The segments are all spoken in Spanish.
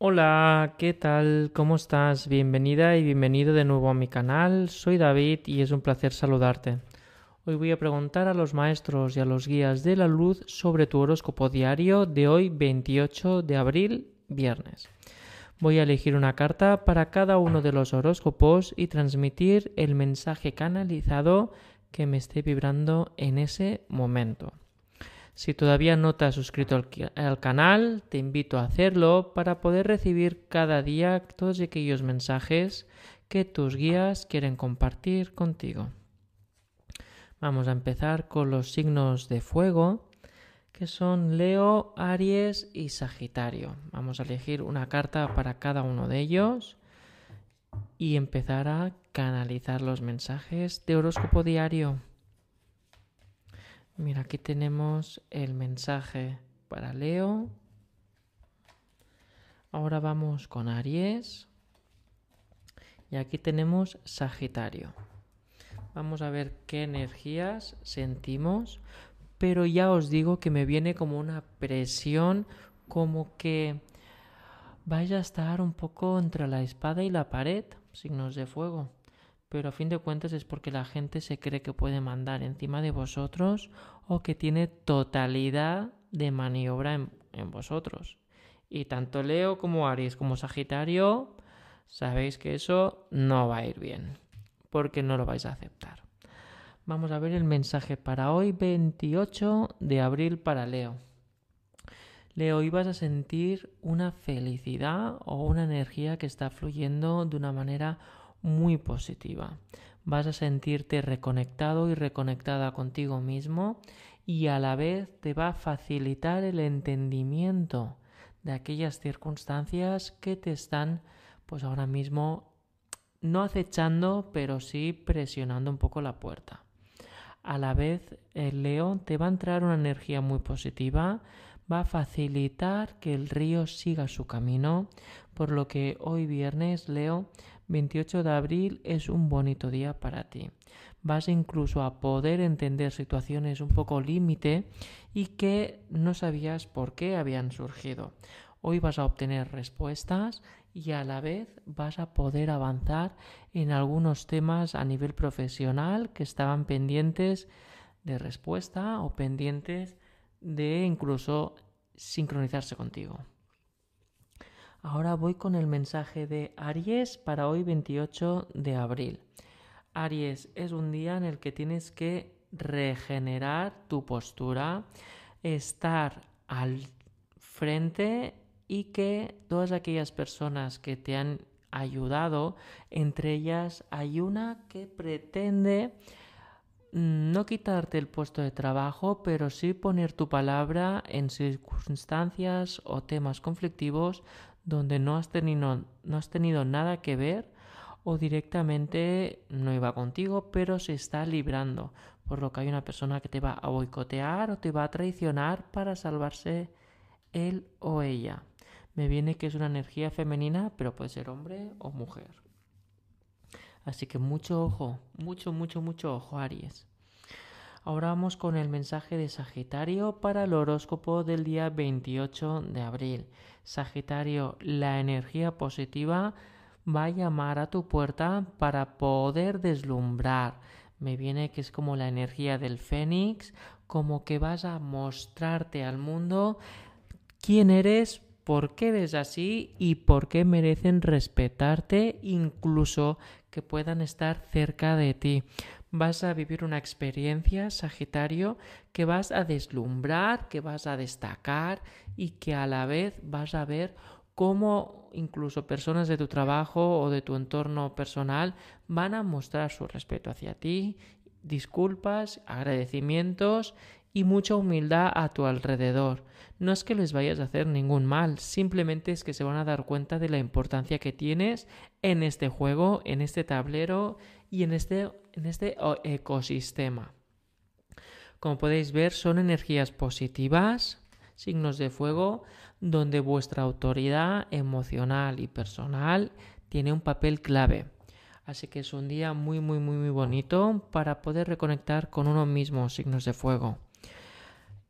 Hola, ¿qué tal? ¿Cómo estás? Bienvenida y bienvenido de nuevo a mi canal. Soy David y es un placer saludarte. Hoy voy a preguntar a los maestros y a los guías de la luz sobre tu horóscopo diario de hoy 28 de abril, viernes. Voy a elegir una carta para cada uno de los horóscopos y transmitir el mensaje canalizado que me esté vibrando en ese momento. Si todavía no te has suscrito al, canal, te invito a hacerlo para poder recibir cada día todos aquellos mensajes que tus guías quieren compartir contigo. Vamos a empezar con los signos de fuego, que son Leo, Aries y Sagitario. Vamos a elegir una carta para cada uno de ellos y empezar a canalizar los mensajes de horóscopo diario. Mira, aquí tenemos el mensaje para Leo. Ahora vamos con Aries. Y aquí tenemos Sagitario. Vamos a ver qué energías sentimos. Pero ya os digo que me viene como una presión, como que vais a estar un poco entre la espada y la pared, signos de fuego pero a fin de cuentas es porque la gente se cree que puede mandar encima de vosotros o que tiene totalidad de maniobra en, vosotros. Y tanto Leo como Aries como Sagitario, sabéis que eso no va a ir bien, porque no lo vais a aceptar. Vamos a ver el mensaje para hoy, 28 de abril para Leo. Leo, ibas a sentir una felicidad o una energía que está fluyendo de una manera muy positiva. Vas a sentirte reconectado y reconectada contigo mismo y a la vez te va a facilitar el entendimiento de aquellas circunstancias que te están pues ahora mismo no acechando pero sí presionando un poco la puerta. A la vez el león te va a entrar una energía muy positiva, va a facilitar que el río siga su camino, por lo que hoy viernes, Leo, 28 de abril es un bonito día para ti. Vas incluso a poder entender situaciones un poco límite y que no sabías por qué habían surgido. Hoy vas a obtener respuestas y a la vez vas a poder avanzar en algunos temas a nivel profesional que estaban pendientes de respuesta o pendientes de incluso sincronizarse contigo. Ahora voy con el mensaje de Aries para hoy 28 de abril. Aries es un día en el que tienes que regenerar tu postura, estar al frente y que todas aquellas personas que te han ayudado, entre ellas hay una que pretende no quitarte el puesto de trabajo, pero sí poner tu palabra en circunstancias o temas conflictivos donde no has tenido, no has tenido nada que ver o directamente no iba contigo, pero se está librando, por lo que hay una persona que te va a boicotear o te va a traicionar para salvarse él o ella. Me viene que es una energía femenina, pero puede ser hombre o mujer. Así que mucho ojo, mucho, mucho, mucho ojo, Aries. Ahora vamos con el mensaje de Sagitario para el horóscopo del día 28 de abril. Sagitario, la energía positiva va a llamar a tu puerta para poder deslumbrar. Me viene que es como la energía del fénix, como que vas a mostrarte al mundo quién eres, por qué eres así y por qué merecen respetarte, incluso que puedan estar cerca de ti. Vas a vivir una experiencia, Sagitario, que vas a deslumbrar, que vas a destacar y que a la vez vas a ver cómo incluso personas de tu trabajo o de tu entorno personal van a mostrar su respeto hacia ti, disculpas, agradecimientos y mucha humildad a tu alrededor. No es que les vayas a hacer ningún mal, simplemente es que se van a dar cuenta de la importancia que tienes en este juego, en este tablero y en este, en este ecosistema. Como podéis ver, son energías positivas, signos de fuego, donde vuestra autoridad emocional y personal tiene un papel clave. Así que es un día muy, muy, muy, muy bonito para poder reconectar con uno mismo, signos de fuego.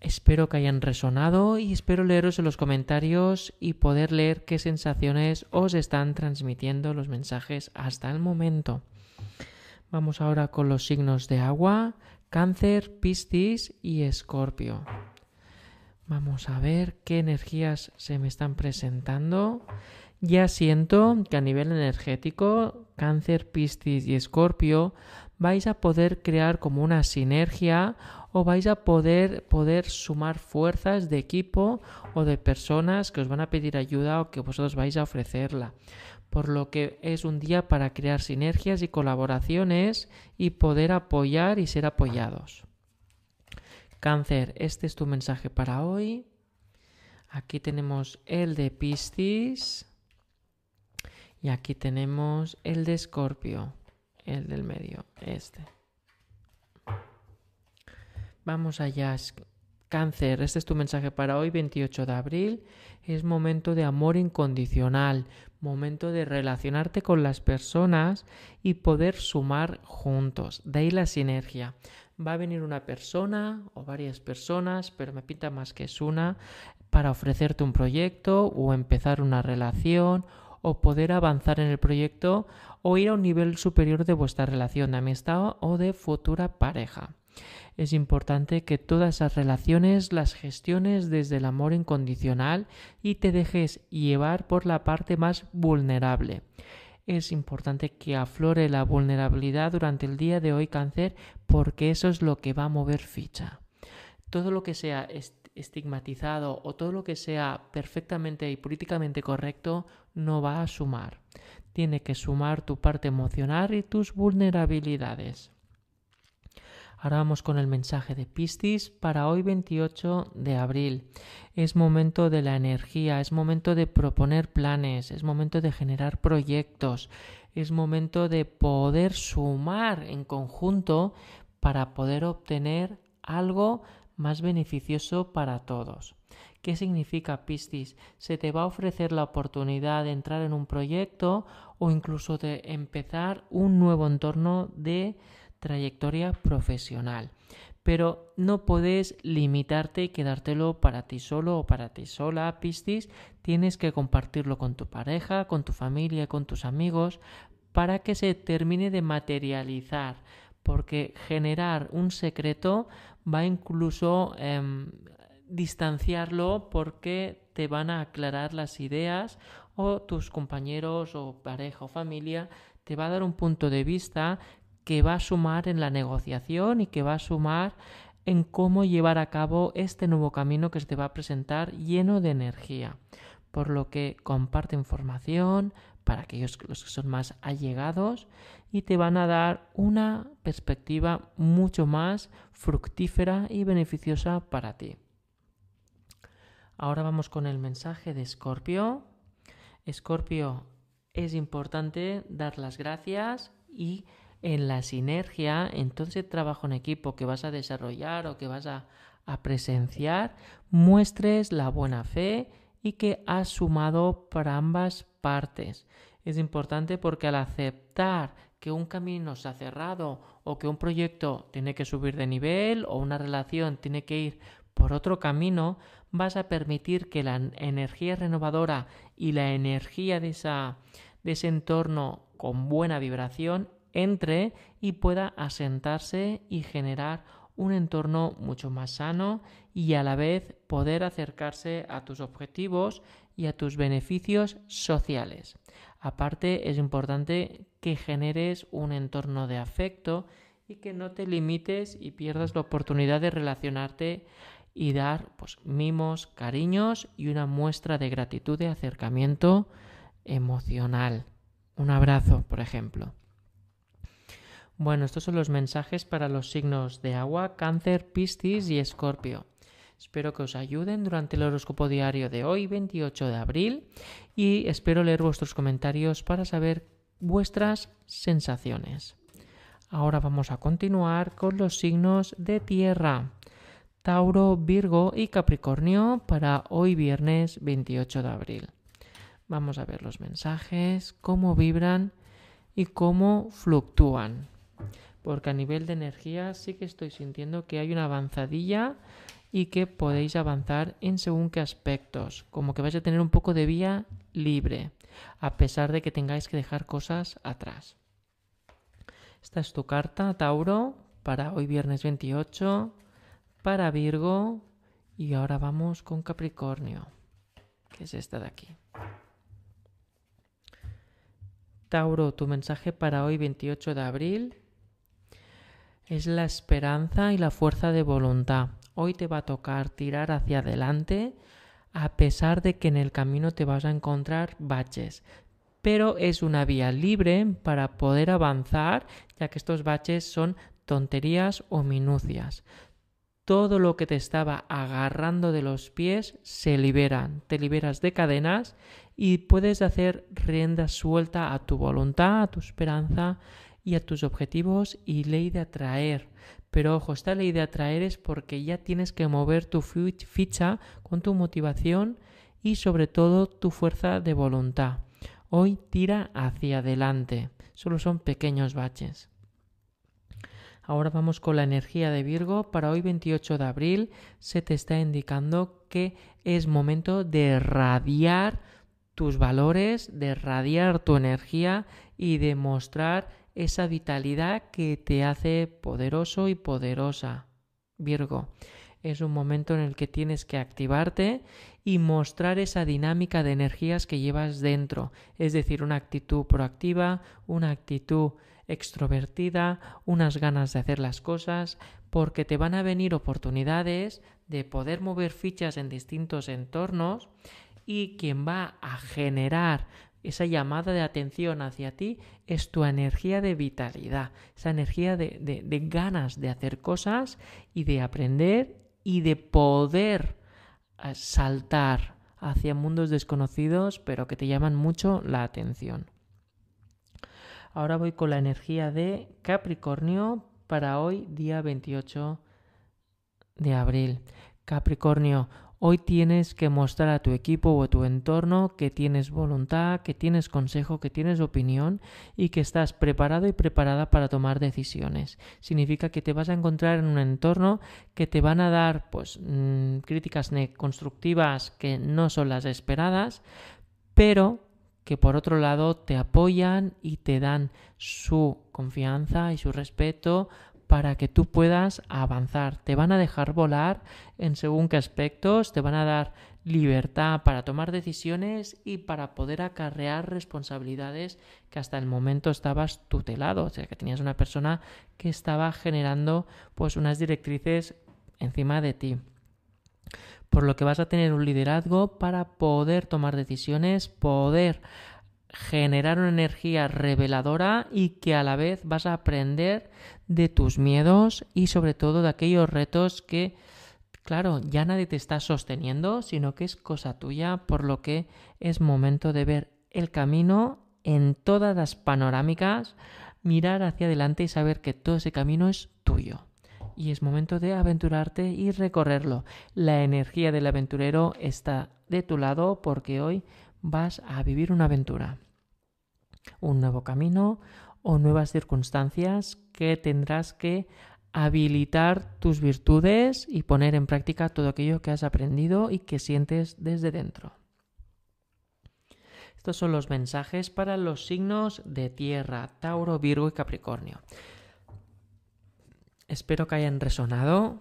Espero que hayan resonado y espero leeros en los comentarios y poder leer qué sensaciones os están transmitiendo los mensajes hasta el momento. Vamos ahora con los signos de agua, cáncer, piscis y escorpio. Vamos a ver qué energías se me están presentando. Ya siento que a nivel energético, cáncer, piscis y escorpio vais a poder crear como una sinergia o vais a poder, poder sumar fuerzas de equipo o de personas que os van a pedir ayuda o que vosotros vais a ofrecerla. Por lo que es un día para crear sinergias y colaboraciones y poder apoyar y ser apoyados. Cáncer, este es tu mensaje para hoy. Aquí tenemos el de Piscis. Y aquí tenemos el de Escorpio, el del medio, este. Vamos allá. Cáncer, este es tu mensaje para hoy, 28 de abril. Es momento de amor incondicional, momento de relacionarte con las personas y poder sumar juntos. De ahí la sinergia. Va a venir una persona o varias personas, pero me pinta más que es una, para ofrecerte un proyecto o empezar una relación o poder avanzar en el proyecto o ir a un nivel superior de vuestra relación de amistad o de futura pareja es importante que todas esas relaciones las gestiones desde el amor incondicional y te dejes llevar por la parte más vulnerable. Es importante que aflore la vulnerabilidad durante el día de hoy cáncer porque eso es lo que va a mover ficha. Todo lo que sea estigmatizado o todo lo que sea perfectamente y políticamente correcto no va a sumar. Tiene que sumar tu parte emocional y tus vulnerabilidades. Ahora vamos con el mensaje de Piscis para hoy 28 de abril. Es momento de la energía, es momento de proponer planes, es momento de generar proyectos, es momento de poder sumar en conjunto para poder obtener algo más beneficioso para todos. ¿Qué significa Piscis? Se te va a ofrecer la oportunidad de entrar en un proyecto o incluso de empezar un nuevo entorno de trayectoria profesional. Pero no puedes limitarte y quedártelo para ti solo o para ti sola, Piscis. Tienes que compartirlo con tu pareja, con tu familia, con tus amigos, para que se termine de materializar. Porque generar un secreto va incluso eh, distanciarlo porque te van a aclarar las ideas o tus compañeros o pareja o familia te va a dar un punto de vista que va a sumar en la negociación y que va a sumar en cómo llevar a cabo este nuevo camino que se te va a presentar lleno de energía. Por lo que comparte información para aquellos los que son más allegados y te van a dar una perspectiva mucho más fructífera y beneficiosa para ti. Ahora vamos con el mensaje de Escorpio. Escorpio, es importante dar las gracias y en la sinergia, entonces trabajo en equipo que vas a desarrollar o que vas a, presenciar, muestres la buena fe y que has sumado para ambas partes. Es importante porque al aceptar que un camino se ha cerrado o que un proyecto tiene que subir de nivel o una relación tiene que ir por otro camino, vas a permitir que la energía renovadora y la energía de, esa, de ese entorno con buena vibración entre y pueda asentarse y generar un entorno mucho más sano y a la vez poder acercarse a tus objetivos y a tus beneficios sociales. Aparte, es importante que generes un entorno de afecto y que no te limites y pierdas la oportunidad de relacionarte y dar pues, mimos, cariños y una muestra de gratitud de acercamiento emocional. Un abrazo, por ejemplo. Bueno, estos son los mensajes para los signos de agua, cáncer, piscis y escorpio. Espero que os ayuden durante el horóscopo diario de hoy, 28 de abril, y espero leer vuestros comentarios para saber vuestras sensaciones. Ahora vamos a continuar con los signos de tierra. Tauro, Virgo y Capricornio para hoy viernes 28 de abril. Vamos a ver los mensajes, cómo vibran y cómo fluctúan porque a nivel de energía sí que estoy sintiendo que hay una avanzadilla y que podéis avanzar en según qué aspectos, como que vais a tener un poco de vía libre, a pesar de que tengáis que dejar cosas atrás. Esta es tu carta, Tauro, para hoy viernes 28, para Virgo y ahora vamos con Capricornio, que es esta de aquí. Tauro, tu mensaje para hoy 28 de abril es la esperanza y la fuerza de voluntad. Hoy te va a tocar tirar hacia adelante a pesar de que en el camino te vas a encontrar baches. Pero es una vía libre para poder avanzar, ya que estos baches son tonterías o minucias. Todo lo que te estaba agarrando de los pies se liberan, te liberas de cadenas y puedes hacer rienda suelta a tu voluntad, a tu esperanza y a tus objetivos y ley de atraer. Pero ojo, esta ley de atraer es porque ya tienes que mover tu ficha con tu motivación y sobre todo tu fuerza de voluntad. Hoy tira hacia adelante. Solo son pequeños baches. Ahora vamos con la energía de Virgo. Para hoy 28 de abril se te está indicando que es momento de radiar tus valores, de radiar tu energía y de mostrar esa vitalidad que te hace poderoso y poderosa. Virgo, es un momento en el que tienes que activarte y mostrar esa dinámica de energías que llevas dentro, es decir, una actitud proactiva, una actitud extrovertida, unas ganas de hacer las cosas, porque te van a venir oportunidades de poder mover fichas en distintos entornos y quien va a generar esa llamada de atención hacia ti es tu energía de vitalidad, esa energía de, ganas de hacer cosas y de aprender y de poder eh, saltar hacia mundos desconocidos pero que te llaman mucho la atención. Ahora voy con la energía de Capricornio para hoy, día 28 de abril. Capricornio, Hoy tienes que mostrar a tu equipo o a tu entorno que tienes voluntad, que tienes consejo, que tienes opinión y que estás preparado y preparada para tomar decisiones. Significa que te vas a encontrar en un entorno que te van a dar pues mm, críticas constructivas que no son las esperadas, pero que por otro lado te apoyan y te dan su confianza y su respeto para que tú puedas avanzar. Te van a dejar volar en según qué aspectos, te van a dar libertad para tomar decisiones y para poder acarrear responsabilidades que hasta el momento estabas tutelado, o sea, que tenías una persona que estaba generando pues unas directrices encima de ti. Por lo que vas a tener un liderazgo para poder tomar decisiones, poder generar una energía reveladora y que a la vez vas a aprender de tus miedos y sobre todo de aquellos retos que, claro, ya nadie te está sosteniendo, sino que es cosa tuya, por lo que es momento de ver el camino en todas las panorámicas, mirar hacia adelante y saber que todo ese camino es tuyo. Y es momento de aventurarte y recorrerlo. La energía del aventurero está de tu lado porque hoy vas a vivir una aventura, un nuevo camino o nuevas circunstancias que tendrás que habilitar tus virtudes y poner en práctica todo aquello que has aprendido y que sientes desde dentro. Estos son los mensajes para los signos de tierra, Tauro, Virgo y Capricornio. Espero que hayan resonado.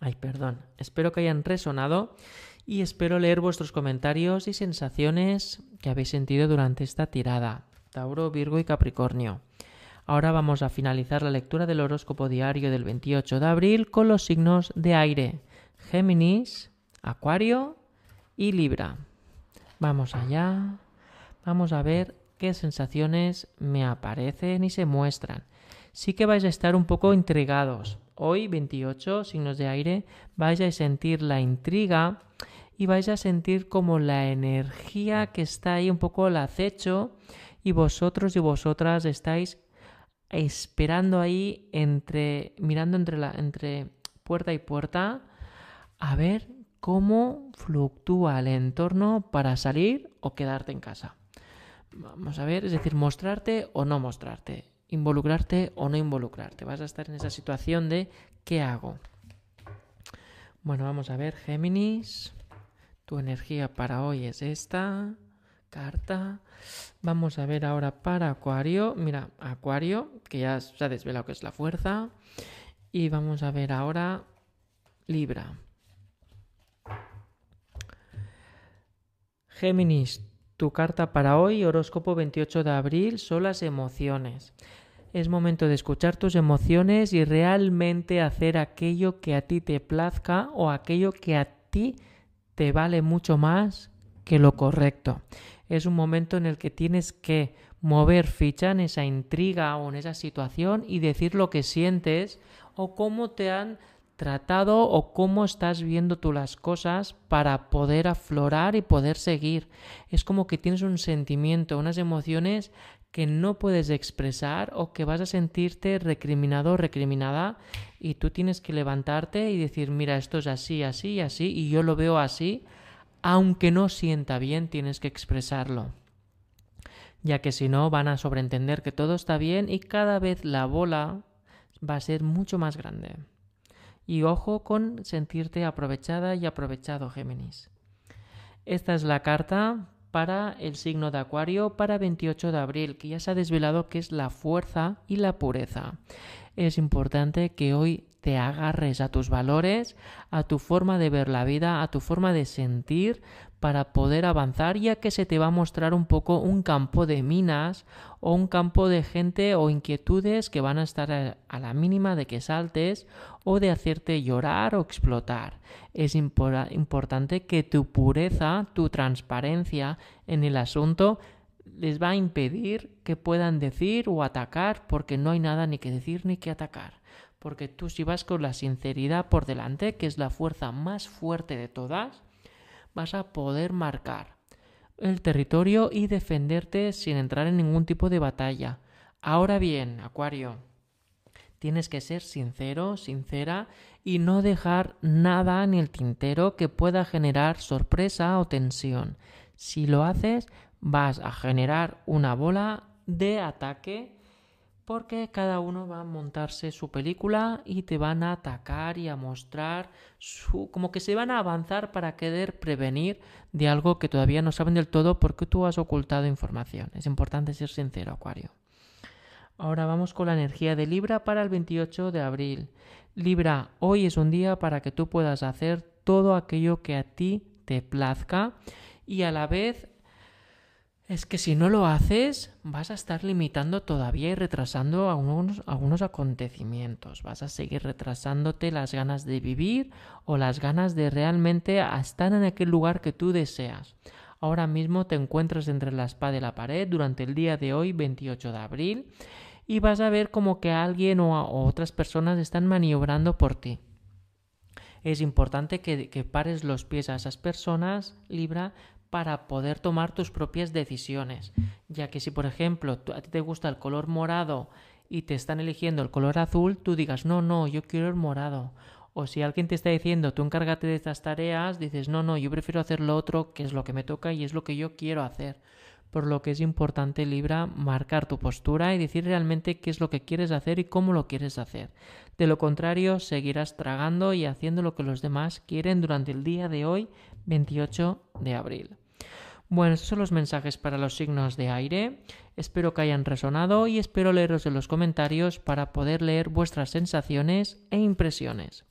Ay, perdón. Espero que hayan resonado y espero leer vuestros comentarios y sensaciones que habéis sentido durante esta tirada. Tauro, Virgo y Capricornio. Ahora vamos a finalizar la lectura del horóscopo diario del 28 de abril con los signos de aire. Géminis, Acuario y Libra. Vamos allá. Vamos a ver qué sensaciones me aparecen y se muestran. Sí que vais a estar un poco intrigados. Hoy, 28 signos de aire, vais a sentir la intriga y vais a sentir como la energía que está ahí un poco al acecho y vosotros y vosotras estáis esperando ahí entre mirando entre la entre puerta y puerta a ver cómo fluctúa el entorno para salir o quedarte en casa. Vamos a ver, es decir, mostrarte o no mostrarte, involucrarte o no involucrarte. Vas a estar en esa situación de ¿qué hago? Bueno, vamos a ver, Géminis. Tu energía para hoy es esta carta. Vamos a ver ahora para Acuario. Mira, Acuario, que ya se ha desvelado que es la fuerza. Y vamos a ver ahora Libra. Géminis, tu carta para hoy, horóscopo 28 de abril, son las emociones. Es momento de escuchar tus emociones y realmente hacer aquello que a ti te plazca o aquello que a ti te vale mucho más que lo correcto. Es un momento en el que tienes que mover ficha en esa intriga o en esa situación y decir lo que sientes o cómo te han tratado o cómo estás viendo tú las cosas para poder aflorar y poder seguir. Es como que tienes un sentimiento, unas emociones que no puedes expresar o que vas a sentirte recriminado o recriminada y tú tienes que levantarte y decir, mira, esto es así, así, así y yo lo veo así, aunque no sienta bien, tienes que expresarlo ya que si no van a sobreentender que todo está bien y cada vez la bola va a ser mucho más grande. Y ojo con sentirte aprovechada y aprovechado, Géminis. Esta es la carta para el signo de Acuario para 28 de abril, que ya se ha desvelado que es la fuerza y la pureza. Es importante que hoy te agarres a tus valores, a tu forma de ver la vida, a tu forma de sentir para poder avanzar, ya que se te va a mostrar un poco un campo de minas o un campo de gente o inquietudes que van a estar a, la mínima de que saltes o de hacerte llorar o explotar. Es importante que tu pureza, tu transparencia en el asunto les va a impedir que puedan decir o atacar porque no hay nada ni que decir ni que atacar porque tú si vas con la sinceridad por delante, que es la fuerza más fuerte de todas, vas a poder marcar el territorio y defenderte sin entrar en ningún tipo de batalla. Ahora bien, Acuario, tienes que ser sincero, sincera y no dejar nada en el tintero que pueda generar sorpresa o tensión. Si lo haces, vas a generar una bola de ataque porque cada uno va a montarse su película y te van a atacar y a mostrar su como que se van a avanzar para querer prevenir de algo que todavía no saben del todo porque tú has ocultado información. Es importante ser sincero, Acuario. Ahora vamos con la energía de Libra para el 28 de abril. Libra, hoy es un día para que tú puedas hacer todo aquello que a ti te plazca y a la vez es que si no lo haces, vas a estar limitando todavía y retrasando algunos, acontecimientos. Vas a seguir retrasándote las ganas de vivir o las ganas de realmente estar en aquel lugar que tú deseas. Ahora mismo te encuentras entre la espada y la pared durante el día de hoy, 28 de abril, y vas a ver como que alguien o, otras personas están maniobrando por ti es importante que, que, pares los pies a esas personas, Libra, para poder tomar tus propias decisiones. Ya que si, por ejemplo, a ti te gusta el color morado y te están eligiendo el color azul, tú digas, no, no, yo quiero el morado. O si alguien te está diciendo, tú encárgate de estas tareas, dices, no, no, yo prefiero hacer lo otro, que es lo que me toca y es lo que yo quiero hacer. Por lo que es importante, Libra, marcar tu postura y decir realmente qué es lo que quieres hacer y cómo lo quieres hacer. De lo contrario, seguirás tragando y haciendo lo que los demás quieren durante el día de hoy, 28 de abril. Bueno, estos son los mensajes para los signos de aire. Espero que hayan resonado y espero leeros en los comentarios para poder leer vuestras sensaciones e impresiones.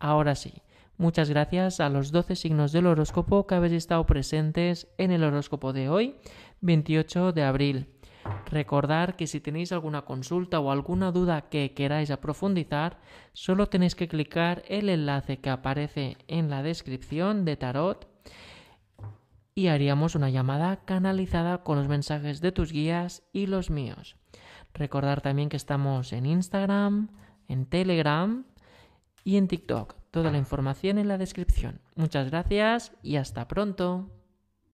Ahora sí, muchas gracias a los 12 signos del horóscopo que habéis estado presentes en el horóscopo de hoy, 28 de abril. Recordar que si tenéis alguna consulta o alguna duda que queráis profundizar, solo tenéis que clicar el enlace que aparece en la descripción de Tarot y haríamos una llamada canalizada con los mensajes de tus guías y los míos. Recordar también que estamos en Instagram, en Telegram y en TikTok. Toda la información en la descripción. Muchas gracias y hasta pronto.